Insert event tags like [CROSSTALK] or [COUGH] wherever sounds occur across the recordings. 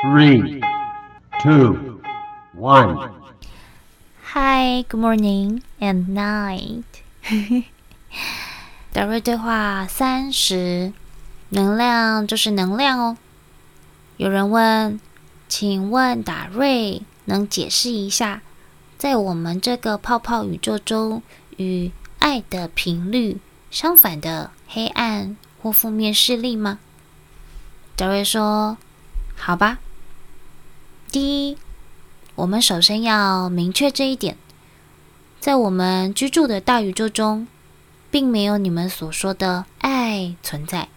Three, two, one. Hi, good morning and night. [LAUGHS] 达瑞对话三十，能量就是能量哦。有人问，请问达瑞能解释一下，在我们这个泡泡宇宙中，与爱的频率相反的黑暗或负面势力吗？达瑞说：“好吧。第一，我们首先要明确这一点，在我们居住的大宇宙中，并没有你们所说的爱存在。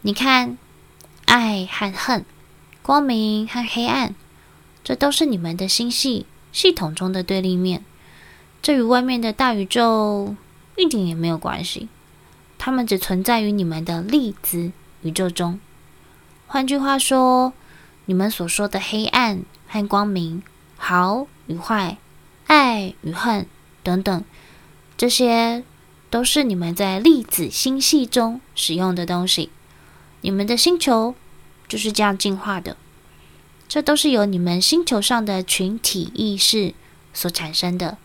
你看，爱和恨。”光明和黑暗，这都是你们的星系系统中的对立面。这与外面的大宇宙一点也没有关系。它们只存在于你们的粒子宇宙中。换句话说，你们所说的黑暗和光明、好与坏、爱与恨等等，这些都是你们在粒子星系中使用的东西。你们的星球。就是这样进化的，这都是由你们星球上的群体意识所产生的。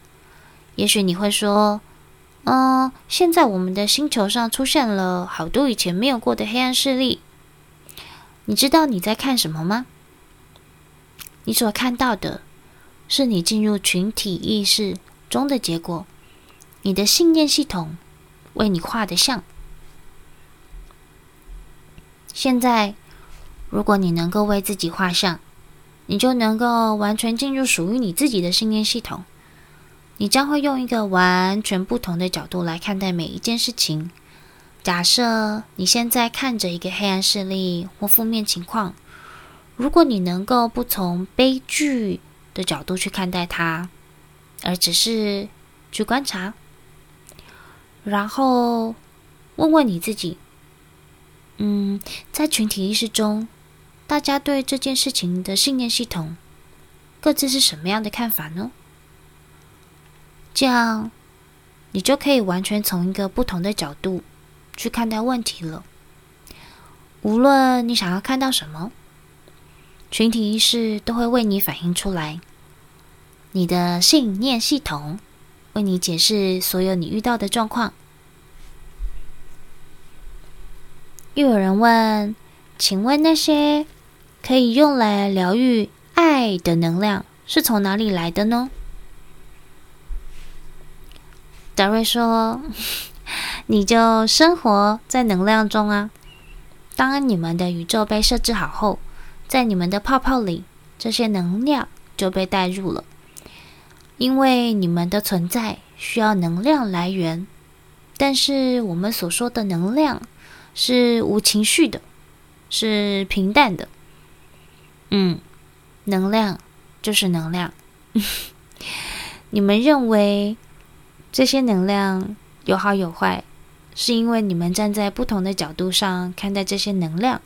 也许你会说：“嗯，现在我们的星球上出现了好多以前没有过的黑暗势力。”你知道你在看什么吗？你所看到的是你进入群体意识中的结果，你的信念系统为你画的像。现在。如果你能够为自己画像，你就能够完全进入属于你自己的信念系统。你将会用一个完全不同的角度来看待每一件事情。假设你现在看着一个黑暗势力或负面情况，如果你能够不从悲剧的角度去看待它，而只是去观察，然后问问你自己：嗯，在群体意识中，大家对这件事情的信念系统各自是什么样的看法呢？这样，你就可以完全从一个不同的角度去看待问题了。无论你想要看到什么，群体意识都会为你反映出来。你的信念系统为你解释所有你遇到的状况。又有人问，请问那些？可以用来疗愈爱的能量是从哪里来的呢？达瑞说：“ [LAUGHS] 你就生活在能量中啊。当你们的宇宙被设置好后，在你们的泡泡里，这些能量就被带入了。因为你们的存在需要能量来源，但是我们所说的能量是无情绪的，是平淡的。”嗯，能量就是能量。[LAUGHS] 你们认为这些能量有好有坏，是因为你们站在不同的角度上看待这些能量。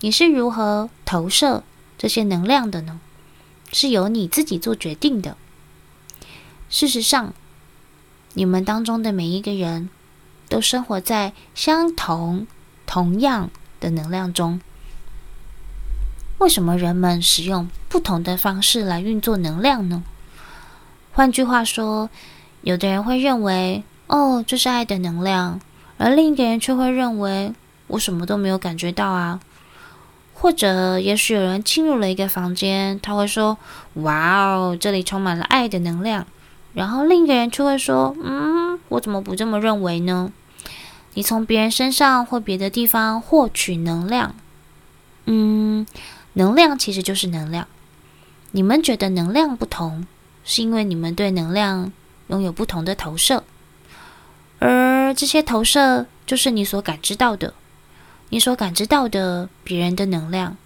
你是如何投射这些能量的呢？是由你自己做决定的。事实上，你们当中的每一个人都生活在相同、同样的能量中。为什么人们使用不同的方式来运作能量呢？换句话说，有的人会认为，哦，这是爱的能量，而另一个人却会认为，我什么都没有感觉到啊。或者，也许有人进入了一个房间，他会说，哇哦，这里充满了爱的能量。然后另一个人却会说，嗯，我怎么不这么认为呢？你从别人身上或别的地方获取能量，嗯。能量其实就是能量。你们觉得能量不同，是因为你们对能量拥有不同的投射，而这些投射就是你所感知到的。你所感知到的别人的能量，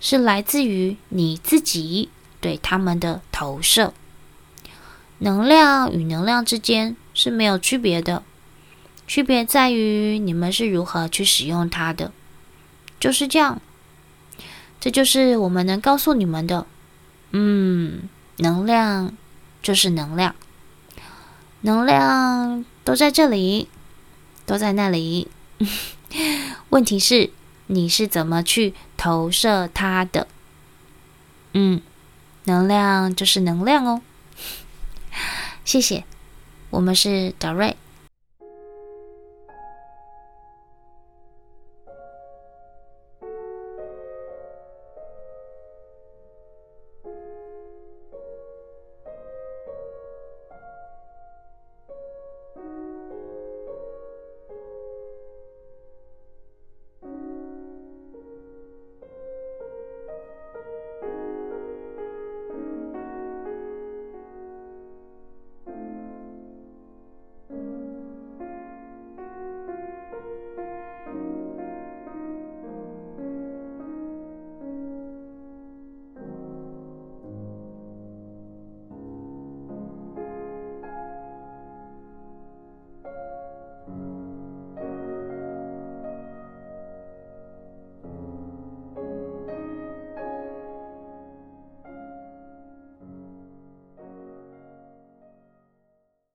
是来自于你自己对他们的投射。能量与能量之间是没有区别的，区别在于你们是如何去使用它的。就是这样。这就是我们能告诉你们的，嗯，能量就是能量，能量都在这里，都在那里。问题是你是怎么去投射它的？嗯能量就是能量哦。[LAUGHS] 谢谢我们是德瑞